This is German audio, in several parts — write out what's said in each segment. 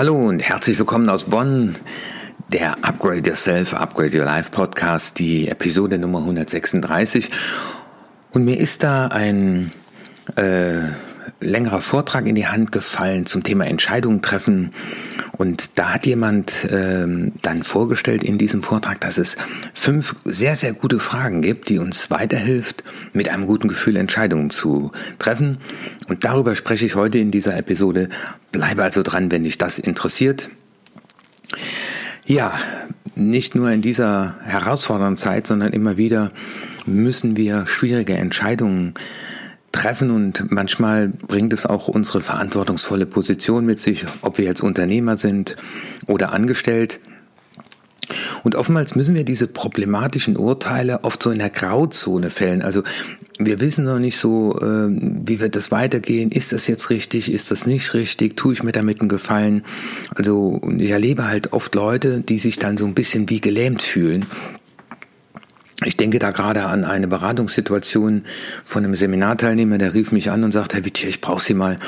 Hallo und herzlich willkommen aus Bonn. Der Upgrade Yourself, Upgrade Your Life Podcast, die Episode Nummer 136. Und mir ist da ein äh, längerer Vortrag in die Hand gefallen zum Thema Entscheidungen treffen. Und da hat jemand ähm, dann vorgestellt in diesem Vortrag, dass es fünf sehr, sehr gute Fragen gibt, die uns weiterhilft, mit einem guten Gefühl Entscheidungen zu treffen. Und darüber spreche ich heute in dieser Episode. Bleibe also dran, wenn dich das interessiert. Ja, nicht nur in dieser herausfordernden Zeit, sondern immer wieder müssen wir schwierige Entscheidungen treffen und manchmal bringt es auch unsere verantwortungsvolle Position mit sich, ob wir jetzt Unternehmer sind oder angestellt. Und oftmals müssen wir diese problematischen Urteile oft so in der Grauzone fällen. Also wir wissen noch nicht so, äh, wie wird das weitergehen. Ist das jetzt richtig? Ist das nicht richtig? Tue ich mir damit einen Gefallen? Also ich erlebe halt oft Leute, die sich dann so ein bisschen wie gelähmt fühlen ich denke da gerade an eine Beratungssituation von einem Seminarteilnehmer, der rief mich an und sagte, Herr Wittier, ich brauche Sie mal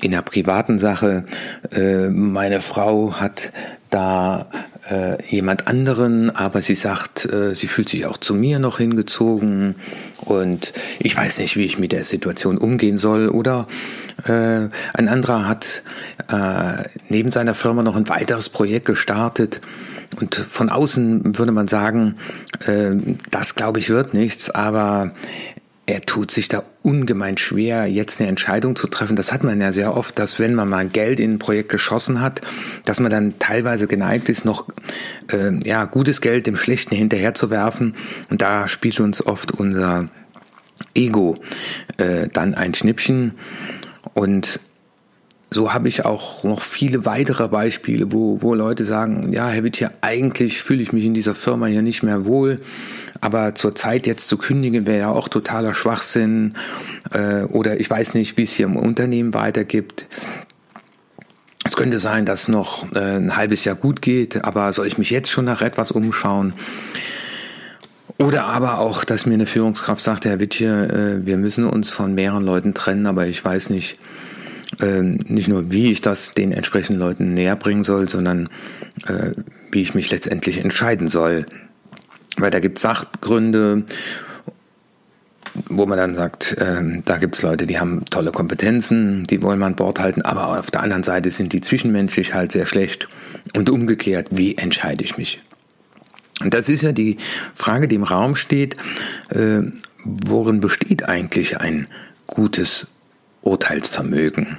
in einer privaten Sache. Äh, meine Frau hat da äh, jemand anderen, aber sie sagt, äh, sie fühlt sich auch zu mir noch hingezogen. Und ich weiß nicht, wie ich mit der Situation umgehen soll. Oder äh, ein anderer hat äh, neben seiner Firma noch ein weiteres Projekt gestartet. Und von außen würde man sagen, äh, das glaube ich wird nichts, aber er tut sich da ungemein schwer, jetzt eine Entscheidung zu treffen. Das hat man ja sehr oft, dass wenn man mal Geld in ein Projekt geschossen hat, dass man dann teilweise geneigt ist, noch äh, ja gutes Geld dem Schlechten hinterherzuwerfen. Und da spielt uns oft unser Ego äh, dann ein Schnippchen. Und so habe ich auch noch viele weitere Beispiele, wo, wo Leute sagen, ja, Herr Witt, eigentlich fühle ich mich in dieser Firma hier nicht mehr wohl, aber zur Zeit jetzt zu kündigen wäre ja auch totaler Schwachsinn äh, oder ich weiß nicht, wie es hier im Unternehmen weitergibt. Es könnte sein, dass noch äh, ein halbes Jahr gut geht, aber soll ich mich jetzt schon nach etwas umschauen? Oder aber auch, dass mir eine Führungskraft sagt, Herr Wittje, äh, wir müssen uns von mehreren Leuten trennen, aber ich weiß nicht, äh, nicht nur, wie ich das den entsprechenden Leuten näher bringen soll, sondern äh, wie ich mich letztendlich entscheiden soll. Weil da gibt es Sachgründe, wo man dann sagt, äh, da gibt es Leute, die haben tolle Kompetenzen, die wollen wir an Bord halten, aber auf der anderen Seite sind die zwischenmenschlich halt sehr schlecht. Und umgekehrt, wie entscheide ich mich? Und das ist ja die Frage, die im Raum steht, äh, worin besteht eigentlich ein gutes Urteilsvermögen?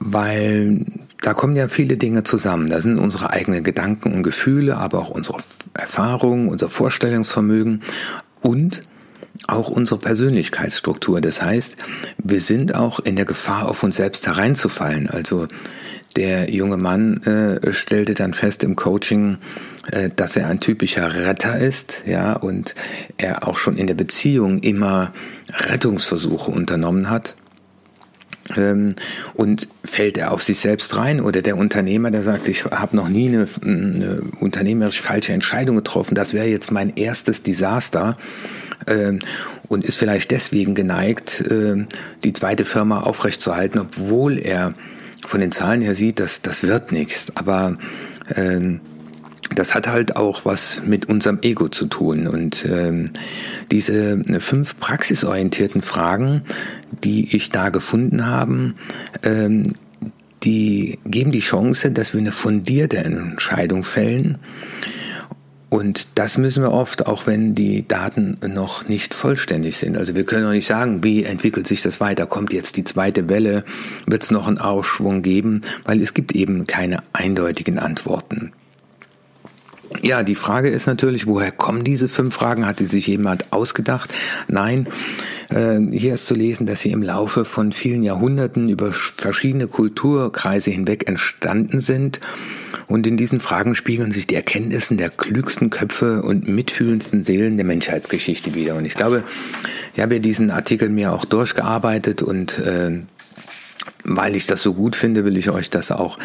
Weil da kommen ja viele Dinge zusammen. Da sind unsere eigenen Gedanken und Gefühle, aber auch unsere Erfahrungen, unser Vorstellungsvermögen und auch unsere Persönlichkeitsstruktur. Das heißt, wir sind auch in der Gefahr, auf uns selbst hereinzufallen. Also der junge Mann äh, stellte dann fest im Coaching, äh, dass er ein typischer Retter ist, ja, und er auch schon in der Beziehung immer Rettungsversuche unternommen hat und fällt er auf sich selbst rein oder der Unternehmer, der sagt, ich habe noch nie eine, eine, unternehmerisch falsche Entscheidung getroffen, das wäre jetzt mein erstes Desaster ähm, und ist vielleicht deswegen geneigt, äh, die zweite Firma aufrechtzuerhalten, obwohl er von den Zahlen her sieht, dass das wird nichts. Aber ähm, das hat halt auch was mit unserem Ego zu tun. Und ähm, diese fünf praxisorientierten Fragen, die ich da gefunden habe, ähm, die geben die Chance, dass wir eine fundierte Entscheidung fällen. Und das müssen wir oft, auch wenn die Daten noch nicht vollständig sind. Also wir können noch nicht sagen, wie entwickelt sich das weiter, kommt jetzt die zweite Welle, wird es noch einen Aufschwung geben, weil es gibt eben keine eindeutigen Antworten. Ja, die Frage ist natürlich, woher kommen diese fünf Fragen? Hat die sich jemand ausgedacht? Nein, äh, hier ist zu lesen, dass sie im Laufe von vielen Jahrhunderten über verschiedene Kulturkreise hinweg entstanden sind. Und in diesen Fragen spiegeln sich die Erkenntnissen der klügsten Köpfe und mitfühlendsten Seelen der Menschheitsgeschichte wieder. Und ich glaube, ich habe ja diesen Artikel mir auch durchgearbeitet und äh, weil ich das so gut finde, will ich euch das auch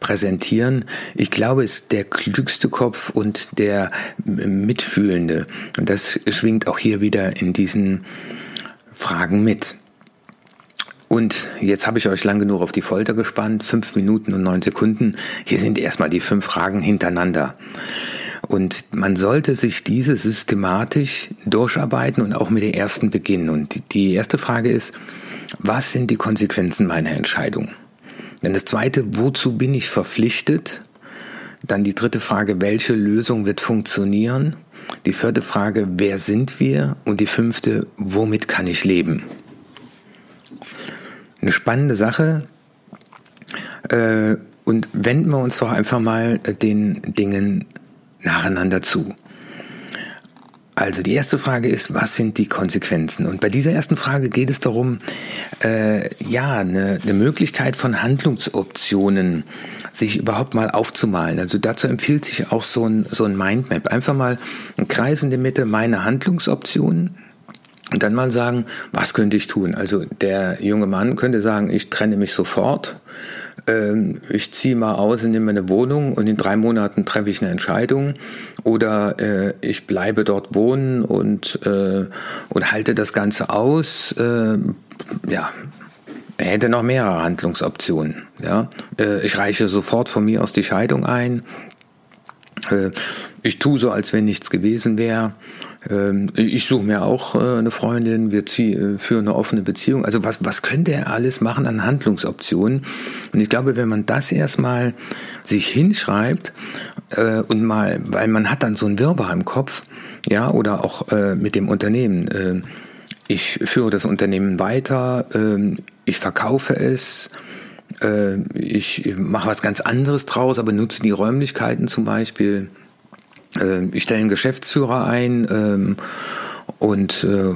präsentieren. Ich glaube, es ist der klügste Kopf und der mitfühlende. Und das schwingt auch hier wieder in diesen Fragen mit. Und jetzt habe ich euch lang genug auf die Folter gespannt, fünf Minuten und neun Sekunden. Hier sind erstmal die fünf Fragen hintereinander. Und man sollte sich diese systematisch durcharbeiten und auch mit der ersten beginnen. Und die erste Frage ist, was sind die Konsequenzen meiner Entscheidung? Dann das zweite, wozu bin ich verpflichtet? Dann die dritte Frage, welche Lösung wird funktionieren? Die vierte Frage, wer sind wir? Und die fünfte, womit kann ich leben? Eine spannende Sache. Äh, und wenden wir uns doch einfach mal den Dingen nacheinander zu. Also die erste Frage ist, was sind die Konsequenzen? Und bei dieser ersten Frage geht es darum, äh, ja, eine, eine Möglichkeit von Handlungsoptionen sich überhaupt mal aufzumalen. Also dazu empfiehlt sich auch so ein, so ein Mindmap. Einfach mal ein Kreis in der Mitte, meine Handlungsoptionen. Und dann mal sagen, was könnte ich tun? Also der junge Mann könnte sagen, ich trenne mich sofort ähm, ich ziehe mal aus und nehme eine Wohnung und in drei Monaten treffe ich eine Entscheidung oder äh, ich bleibe dort wohnen und, äh, und halte das Ganze aus. Äh, ja, er hätte noch mehrere Handlungsoptionen. Ja, äh, ich reiche sofort von mir aus die Scheidung ein. Äh, ich tue so, als wenn nichts gewesen wäre. Ähm, ich suche mir auch äh, eine Freundin, wir äh, führen eine offene Beziehung. Also was, was könnte er alles machen an Handlungsoptionen? Und ich glaube, wenn man das erstmal sich hinschreibt und mal, weil man hat dann so ein Wirrwarr im Kopf, ja, oder auch mit dem Unternehmen. ich führe das Unternehmen weiter, ähm, ich verkaufe es, ich mache was ganz anderes draus, aber nutze die Räumlichkeiten zum Beispiel äh, ich stelle einen Geschäftsführer ein ähm, und äh,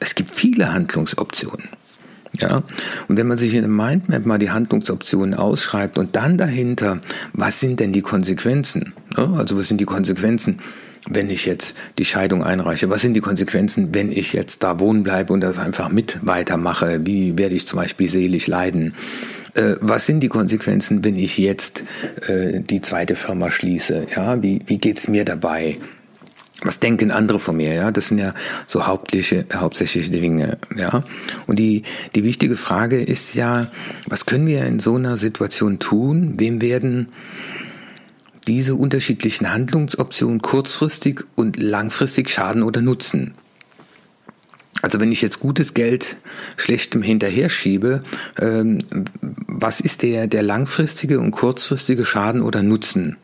es gibt viele Handlungsoptionen. Ja, und wenn man sich in einem Mindmap mal die Handlungsoptionen ausschreibt und dann dahinter, was sind denn die Konsequenzen? Also was sind die Konsequenzen, wenn ich jetzt die Scheidung einreiche? Was sind die Konsequenzen, wenn ich jetzt da wohnen bleibe und das einfach mit weitermache? Wie werde ich zum Beispiel selig leiden? Äh, was sind die Konsequenzen, wenn ich jetzt äh, die zweite Firma schließe? Ja, wie, wie geht's mir dabei? Was denken andere von mir? Ja, das sind ja so hauptliche, hauptsächliche Dinge. Ja, und die die wichtige Frage ist ja, was können wir in so einer Situation tun? Wem werden diese unterschiedlichen Handlungsoptionen kurzfristig und langfristig schaden oder nutzen? Also wenn ich jetzt gutes Geld schlechtem hinterher schiebe, ähm, was ist der, der langfristige und kurzfristige Schaden oder Nutzen?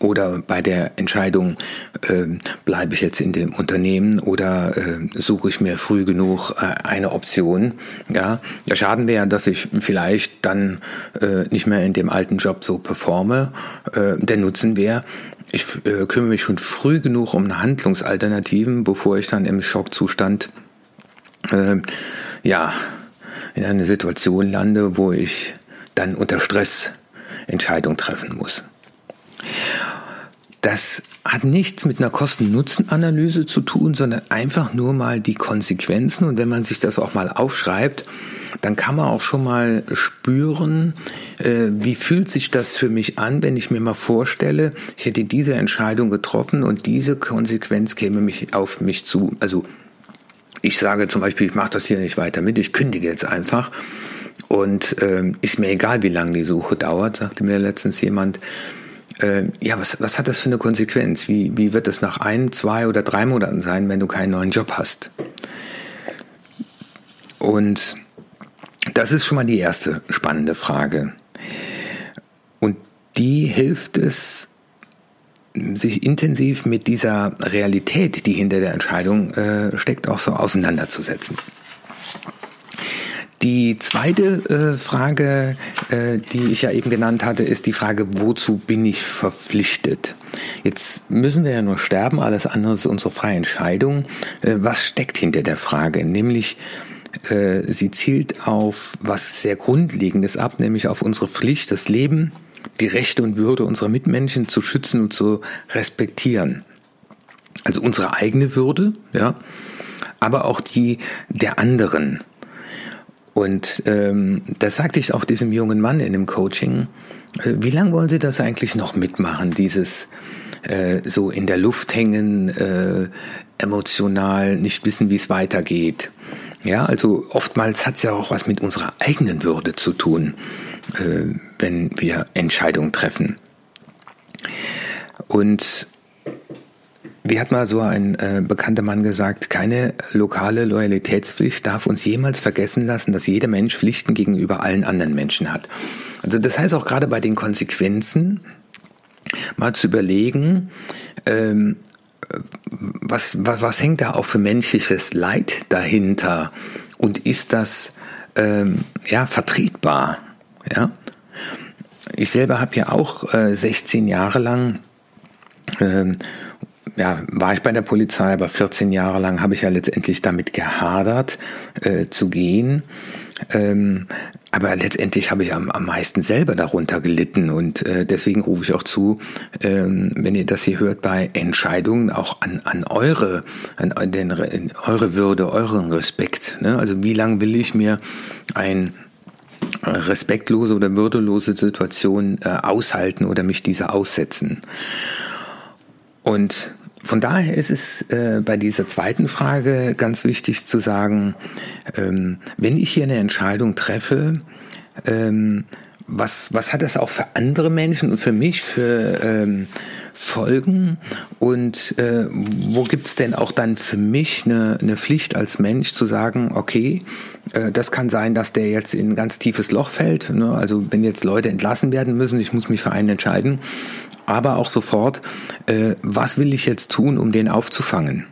Oder bei der Entscheidung, äh, bleibe ich jetzt in dem Unternehmen oder äh, suche ich mir früh genug äh, eine Option. Ja, der Schaden wäre, dass ich vielleicht dann äh, nicht mehr in dem alten Job so performe. Äh, der Nutzen wäre, ich äh, kümmere mich schon früh genug um Handlungsalternativen, bevor ich dann im Schockzustand äh, ja, in eine Situation lande, wo ich dann unter Stress Entscheidungen treffen muss. Das hat nichts mit einer Kosten-Nutzen-Analyse zu tun, sondern einfach nur mal die Konsequenzen. Und wenn man sich das auch mal aufschreibt, dann kann man auch schon mal spüren, äh, wie fühlt sich das für mich an, wenn ich mir mal vorstelle, ich hätte diese Entscheidung getroffen und diese Konsequenz käme mich auf mich zu. Also ich sage zum Beispiel, ich mache das hier nicht weiter mit, ich kündige jetzt einfach. Und ähm, ist mir egal, wie lange die Suche dauert, sagte mir letztens jemand. Äh, ja, was, was hat das für eine Konsequenz? Wie, wie wird es nach ein, zwei oder drei Monaten sein, wenn du keinen neuen Job hast? Und das ist schon mal die erste spannende Frage. Und die hilft es, sich intensiv mit dieser Realität, die hinter der Entscheidung äh, steckt, auch so auseinanderzusetzen. Die zweite äh, Frage, äh, die ich ja eben genannt hatte, ist die Frage, wozu bin ich verpflichtet? Jetzt müssen wir ja nur sterben, alles andere ist unsere freie Entscheidung. Äh, was steckt hinter der Frage? Nämlich, äh, sie zielt auf was sehr Grundlegendes ab, nämlich auf unsere Pflicht, das Leben die Rechte und Würde unserer Mitmenschen zu schützen und zu respektieren. Also unsere eigene Würde, ja, aber auch die der anderen. Und ähm, das sagte ich auch diesem jungen Mann in dem Coaching. Äh, wie lange wollen Sie das eigentlich noch mitmachen, dieses äh, so in der Luft hängen, äh, emotional nicht wissen, wie es weitergeht? Ja, also oftmals hat es ja auch was mit unserer eigenen Würde zu tun, äh, wenn wir Entscheidungen treffen. Und wie hat mal so ein äh, bekannter Mann gesagt, keine lokale Loyalitätspflicht darf uns jemals vergessen lassen, dass jeder Mensch Pflichten gegenüber allen anderen Menschen hat. Also das heißt auch gerade bei den Konsequenzen mal zu überlegen, ähm, was, was, was hängt da auch für menschliches Leid dahinter und ist das ähm, ja, vertretbar? Ja? Ich selber habe ja auch äh, 16 Jahre lang ähm, ja, war ich bei der Polizei, aber 14 Jahre lang habe ich ja letztendlich damit gehadert, äh, zu gehen. Ähm, aber letztendlich habe ich am, am meisten selber darunter gelitten und äh, deswegen rufe ich auch zu, ähm, wenn ihr das hier hört, bei Entscheidungen auch an, an eure, an den, eure Würde, euren Respekt. Ne? Also wie lange will ich mir ein respektlose oder würdelose Situation äh, aushalten oder mich dieser aussetzen? Und von daher ist es äh, bei dieser zweiten Frage ganz wichtig zu sagen, ähm, wenn ich hier eine Entscheidung treffe, ähm, was, was hat das auch für andere Menschen und für mich für ähm, Folgen und äh, wo gibt's denn auch dann für mich eine, eine Pflicht als Mensch zu sagen, okay, äh, das kann sein, dass der jetzt in ein ganz tiefes Loch fällt, ne? also wenn jetzt Leute entlassen werden müssen, ich muss mich für einen entscheiden aber auch sofort, äh, was will ich jetzt tun, um den aufzufangen?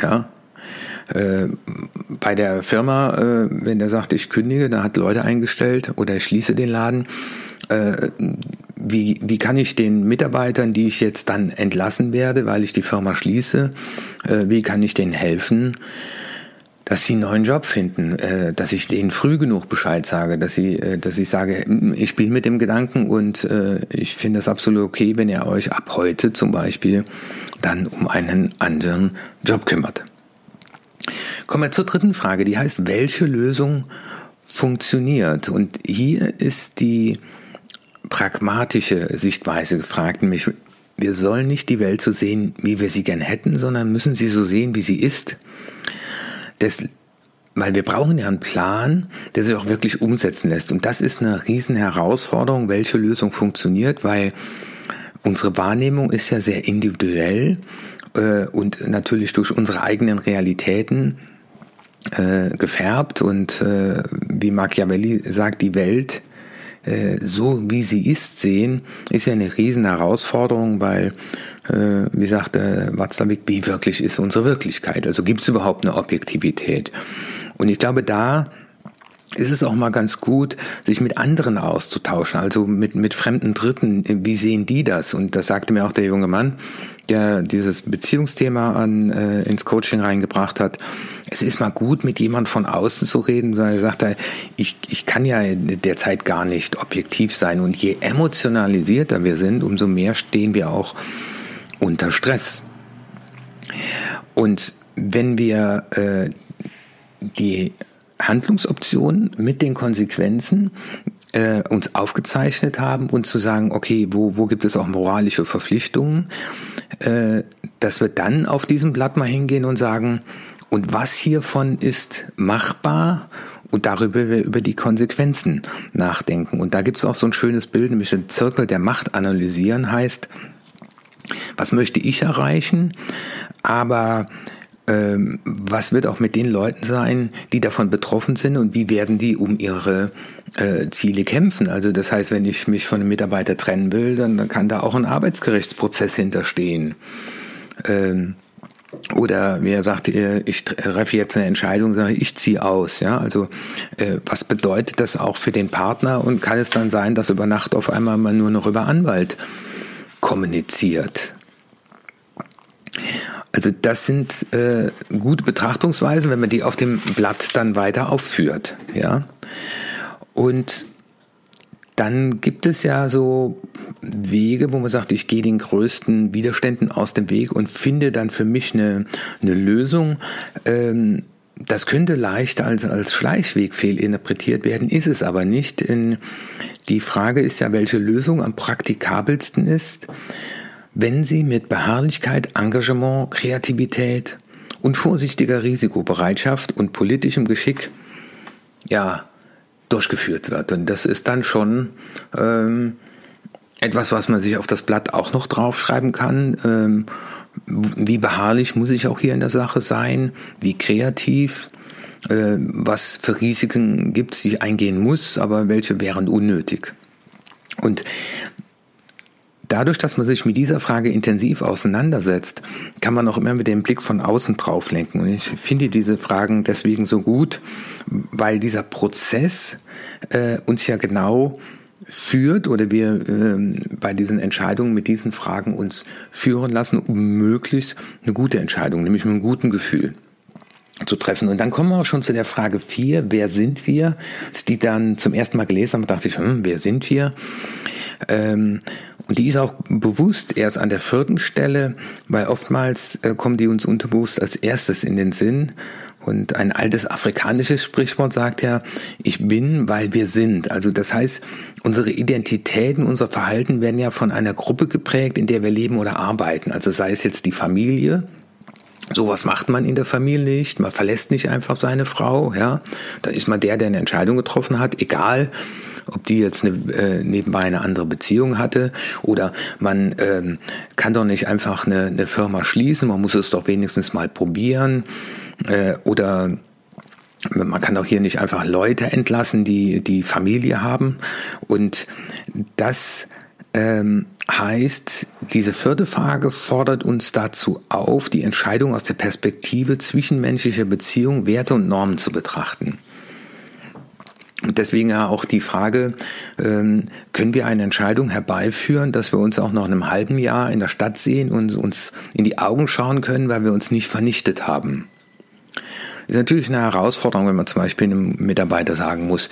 Ja, äh, bei der Firma, äh, wenn der sagt, ich kündige, da hat Leute eingestellt oder ich schließe den Laden, äh, wie, wie kann ich den Mitarbeitern, die ich jetzt dann entlassen werde, weil ich die Firma schließe, wie kann ich denen helfen? Dass sie einen neuen Job finden, äh, dass ich denen früh genug Bescheid sage, dass sie, äh, dass ich sage, ich spiele mit dem Gedanken und äh, ich finde es absolut okay, wenn ihr euch ab heute zum Beispiel dann um einen anderen Job kümmert. Kommen wir zur dritten Frage, die heißt, welche Lösung funktioniert? Und hier ist die pragmatische Sichtweise gefragt, nämlich wir sollen nicht die Welt so sehen, wie wir sie gern hätten, sondern müssen sie so sehen, wie sie ist. Das, weil wir brauchen ja einen Plan, der sich auch wirklich umsetzen lässt. Und das ist eine riesen Herausforderung, welche Lösung funktioniert, weil unsere Wahrnehmung ist ja sehr individuell äh, und natürlich durch unsere eigenen Realitäten äh, gefärbt. Und äh, wie Machiavelli sagt, die Welt äh, so wie sie ist sehen, ist ja eine riesen Herausforderung, weil, äh, wie sagte Watzlawick, wie wirklich ist unsere Wirklichkeit? Also gibt es überhaupt eine Objektivität? Und ich glaube, da ist es auch mal ganz gut, sich mit anderen auszutauschen, also mit, mit fremden Dritten. Wie sehen die das? Und das sagte mir auch der junge Mann, der dieses Beziehungsthema an, äh, ins Coaching reingebracht hat. Es ist mal gut, mit jemand von außen zu reden, weil er sagt, ich, ich kann ja derzeit gar nicht objektiv sein. Und je emotionalisierter wir sind, umso mehr stehen wir auch unter Stress. Und wenn wir äh, die Handlungsoptionen mit den Konsequenzen äh, uns aufgezeichnet haben und zu sagen, okay, wo, wo gibt es auch moralische Verpflichtungen, äh, dass wir dann auf diesem Blatt mal hingehen und sagen, und was hiervon ist machbar und darüber wir über die Konsequenzen nachdenken. Und da gibt es auch so ein schönes Bild, nämlich den Zirkel der Macht analysieren heißt, was möchte ich erreichen, aber ähm, was wird auch mit den Leuten sein, die davon betroffen sind und wie werden die um ihre äh, Ziele kämpfen? Also das heißt, wenn ich mich von einem Mitarbeiter trennen will, dann kann da auch ein Arbeitsgerichtsprozess hinterstehen. Ähm, oder wer sagt, ich treffe jetzt eine Entscheidung, sage ich ziehe aus. Ja, also äh, was bedeutet das auch für den Partner und kann es dann sein, dass über Nacht auf einmal man nur noch über Anwalt kommuniziert? Also das sind äh, gute Betrachtungsweisen, wenn man die auf dem Blatt dann weiter aufführt. Ja? Und dann gibt es ja so Wege, wo man sagt, ich gehe den größten Widerständen aus dem Weg und finde dann für mich eine, eine Lösung. Ähm, das könnte leicht als, als Schleichweg fehlinterpretiert werden, ist es aber nicht. Die Frage ist ja, welche Lösung am praktikabelsten ist wenn sie mit Beharrlichkeit, Engagement, Kreativität und vorsichtiger Risikobereitschaft und politischem Geschick ja durchgeführt wird. Und das ist dann schon ähm, etwas, was man sich auf das Blatt auch noch draufschreiben kann. Ähm, wie beharrlich muss ich auch hier in der Sache sein? Wie kreativ? Äh, was für Risiken gibt es, die ich eingehen muss, aber welche wären unnötig? Und Dadurch, dass man sich mit dieser Frage intensiv auseinandersetzt, kann man auch immer mit dem Blick von außen drauf lenken. Und ich finde diese Fragen deswegen so gut, weil dieser Prozess äh, uns ja genau führt oder wir äh, bei diesen Entscheidungen mit diesen Fragen uns führen lassen, um möglichst eine gute Entscheidung, nämlich mit einem guten Gefühl zu treffen. Und dann kommen wir auch schon zu der Frage 4, wer sind wir? die dann zum ersten Mal gelesen habe, dachte ich, hm, wer sind wir? Ähm, und die ist auch bewusst erst an der vierten Stelle, weil oftmals äh, kommen die uns unterbewusst als erstes in den Sinn. Und ein altes afrikanisches Sprichwort sagt ja, ich bin, weil wir sind. Also das heißt, unsere Identitäten, unser Verhalten werden ja von einer Gruppe geprägt, in der wir leben oder arbeiten. Also sei es jetzt die Familie, Sowas macht man in der Familie nicht. Man verlässt nicht einfach seine Frau. Ja, da ist man der, der eine Entscheidung getroffen hat, egal ob die jetzt eine, äh, nebenbei eine andere Beziehung hatte oder man ähm, kann doch nicht einfach eine, eine Firma schließen, man muss es doch wenigstens mal probieren äh, oder man kann auch hier nicht einfach Leute entlassen, die die Familie haben und das ähm, heißt, diese vierte Frage fordert uns dazu auf, die Entscheidung aus der Perspektive zwischenmenschlicher Beziehung, Werte und Normen zu betrachten. Und deswegen ja auch die Frage, ähm, können wir eine Entscheidung herbeiführen, dass wir uns auch noch in einem halben Jahr in der Stadt sehen und uns in die Augen schauen können, weil wir uns nicht vernichtet haben? Ist natürlich eine Herausforderung, wenn man zum Beispiel einem Mitarbeiter sagen muss,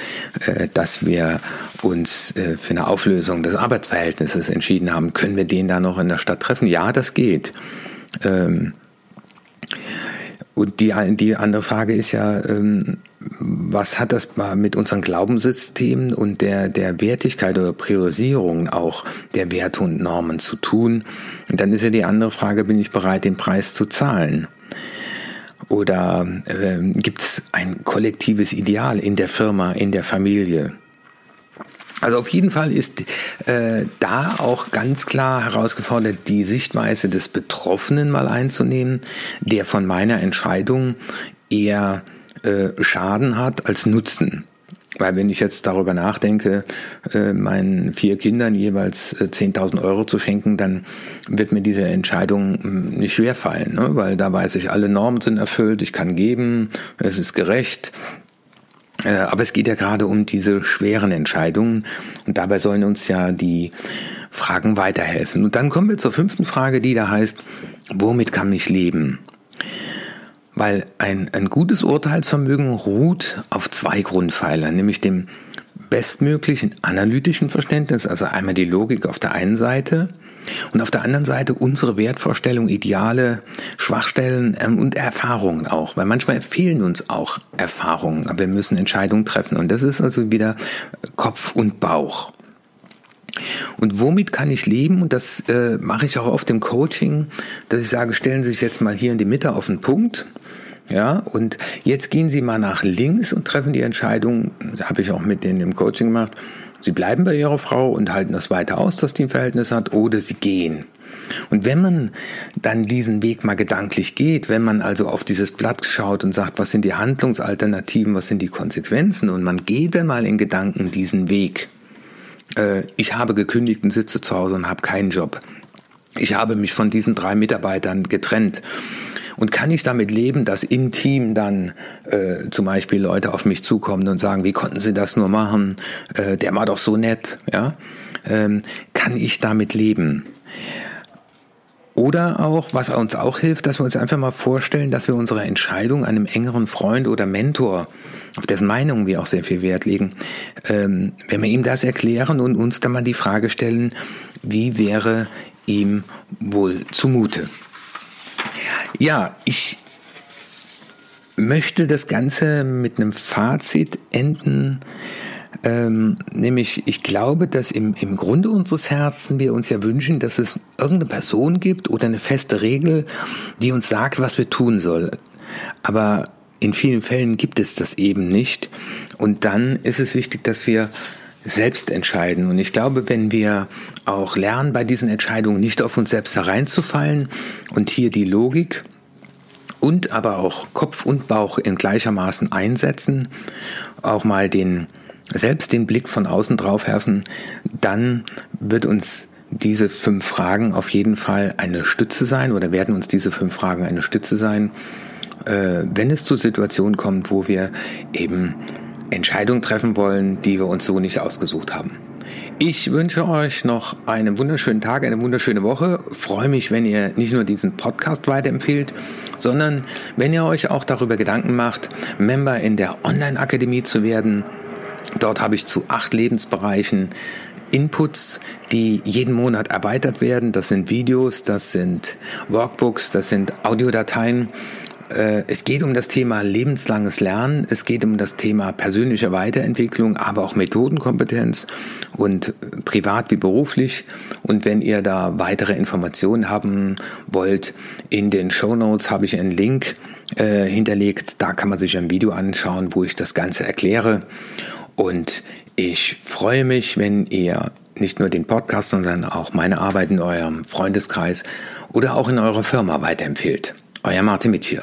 äh, dass wir uns äh, für eine Auflösung des Arbeitsverhältnisses entschieden haben. Können wir den da noch in der Stadt treffen? Ja, das geht. Ähm, und die, die andere Frage ist ja, ähm, was hat das mit unseren Glaubenssystemen und der, der Wertigkeit oder Priorisierung auch der Werte und Normen zu tun? Und dann ist ja die andere Frage, bin ich bereit, den Preis zu zahlen? Oder äh, gibt es ein kollektives Ideal in der Firma, in der Familie? Also auf jeden Fall ist äh, da auch ganz klar herausgefordert, die Sichtweise des Betroffenen mal einzunehmen, der von meiner Entscheidung eher äh, Schaden hat als Nutzen. Weil wenn ich jetzt darüber nachdenke, äh, meinen vier Kindern jeweils äh, 10.000 Euro zu schenken, dann wird mir diese Entscheidung hm, nicht schwerfallen, ne? weil da weiß ich, alle Normen sind erfüllt, ich kann geben, es ist gerecht. Äh, aber es geht ja gerade um diese schweren Entscheidungen und dabei sollen uns ja die Fragen weiterhelfen. Und dann kommen wir zur fünften Frage, die da heißt, womit kann ich leben? Weil ein, ein gutes Urteilsvermögen ruht auf zwei Grundpfeilern, nämlich dem bestmöglichen analytischen Verständnis, also einmal die Logik auf der einen Seite und auf der anderen Seite unsere Wertvorstellung, Ideale, Schwachstellen ähm, und Erfahrungen auch, weil manchmal fehlen uns auch Erfahrungen, aber wir müssen Entscheidungen treffen und das ist also wieder Kopf und Bauch. Und womit kann ich leben? Und das äh, mache ich auch oft im Coaching, dass ich sage, stellen Sie sich jetzt mal hier in die Mitte auf den Punkt. Ja, und jetzt gehen Sie mal nach links und treffen die Entscheidung, habe ich auch mit denen im Coaching gemacht, Sie bleiben bei Ihrer Frau und halten das weiter aus, dass die ein Verhältnis hat, oder Sie gehen. Und wenn man dann diesen Weg mal gedanklich geht, wenn man also auf dieses Blatt schaut und sagt, was sind die Handlungsalternativen, was sind die Konsequenzen, und man geht dann mal in Gedanken diesen Weg, äh, ich habe gekündigt und sitze zu Hause und habe keinen Job. Ich habe mich von diesen drei Mitarbeitern getrennt. Und kann ich damit leben, dass im Team dann äh, zum Beispiel Leute auf mich zukommen und sagen, wie konnten sie das nur machen? Äh, der war doch so nett. Ja? Ähm, kann ich damit leben? Oder auch, was uns auch hilft, dass wir uns einfach mal vorstellen, dass wir unsere Entscheidung einem engeren Freund oder Mentor, auf dessen Meinung wir auch sehr viel Wert legen, ähm, wenn wir ihm das erklären und uns dann mal die Frage stellen, wie wäre ihm wohl zumute? Ja, ich möchte das Ganze mit einem Fazit enden, Ähm, nämlich, ich glaube, dass im, im Grunde unseres Herzens wir uns ja wünschen, dass es irgendeine Person gibt oder eine feste Regel, die uns sagt, was wir tun sollen. Aber in vielen Fällen gibt es das eben nicht. Und dann ist es wichtig, dass wir selbst entscheiden. Und ich glaube, wenn wir auch lernen, bei diesen Entscheidungen nicht auf uns selbst hereinzufallen und hier die Logik und aber auch Kopf und Bauch in gleichermaßen einsetzen, auch mal den, selbst den Blick von außen drauf werfen, dann wird uns diese fünf Fragen auf jeden Fall eine Stütze sein oder werden uns diese fünf Fragen eine Stütze sein, äh, wenn es zu Situationen kommt, wo wir eben Entscheidungen treffen wollen, die wir uns so nicht ausgesucht haben. Ich wünsche euch noch einen wunderschönen Tag, eine wunderschöne Woche. Freue mich, wenn ihr nicht nur diesen Podcast weiterempfehlt, sondern wenn ihr euch auch darüber Gedanken macht, Member in der Online-Akademie zu werden. Dort habe ich zu acht Lebensbereichen Inputs, die jeden Monat erweitert werden. Das sind Videos, das sind Workbooks, das sind Audiodateien es geht um das Thema lebenslanges Lernen, es geht um das Thema persönliche Weiterentwicklung, aber auch Methodenkompetenz und äh, privat wie beruflich. Und wenn ihr da weitere Informationen haben wollt, in den Show Notes habe ich einen Link äh, hinterlegt. Da kann man sich ein Video anschauen, wo ich das Ganze erkläre. Und ich freue mich, wenn ihr nicht nur den Podcast, sondern auch meine Arbeit in eurem Freundeskreis oder auch in eurer Firma weiterempfehlt. Euer Martin Mittier.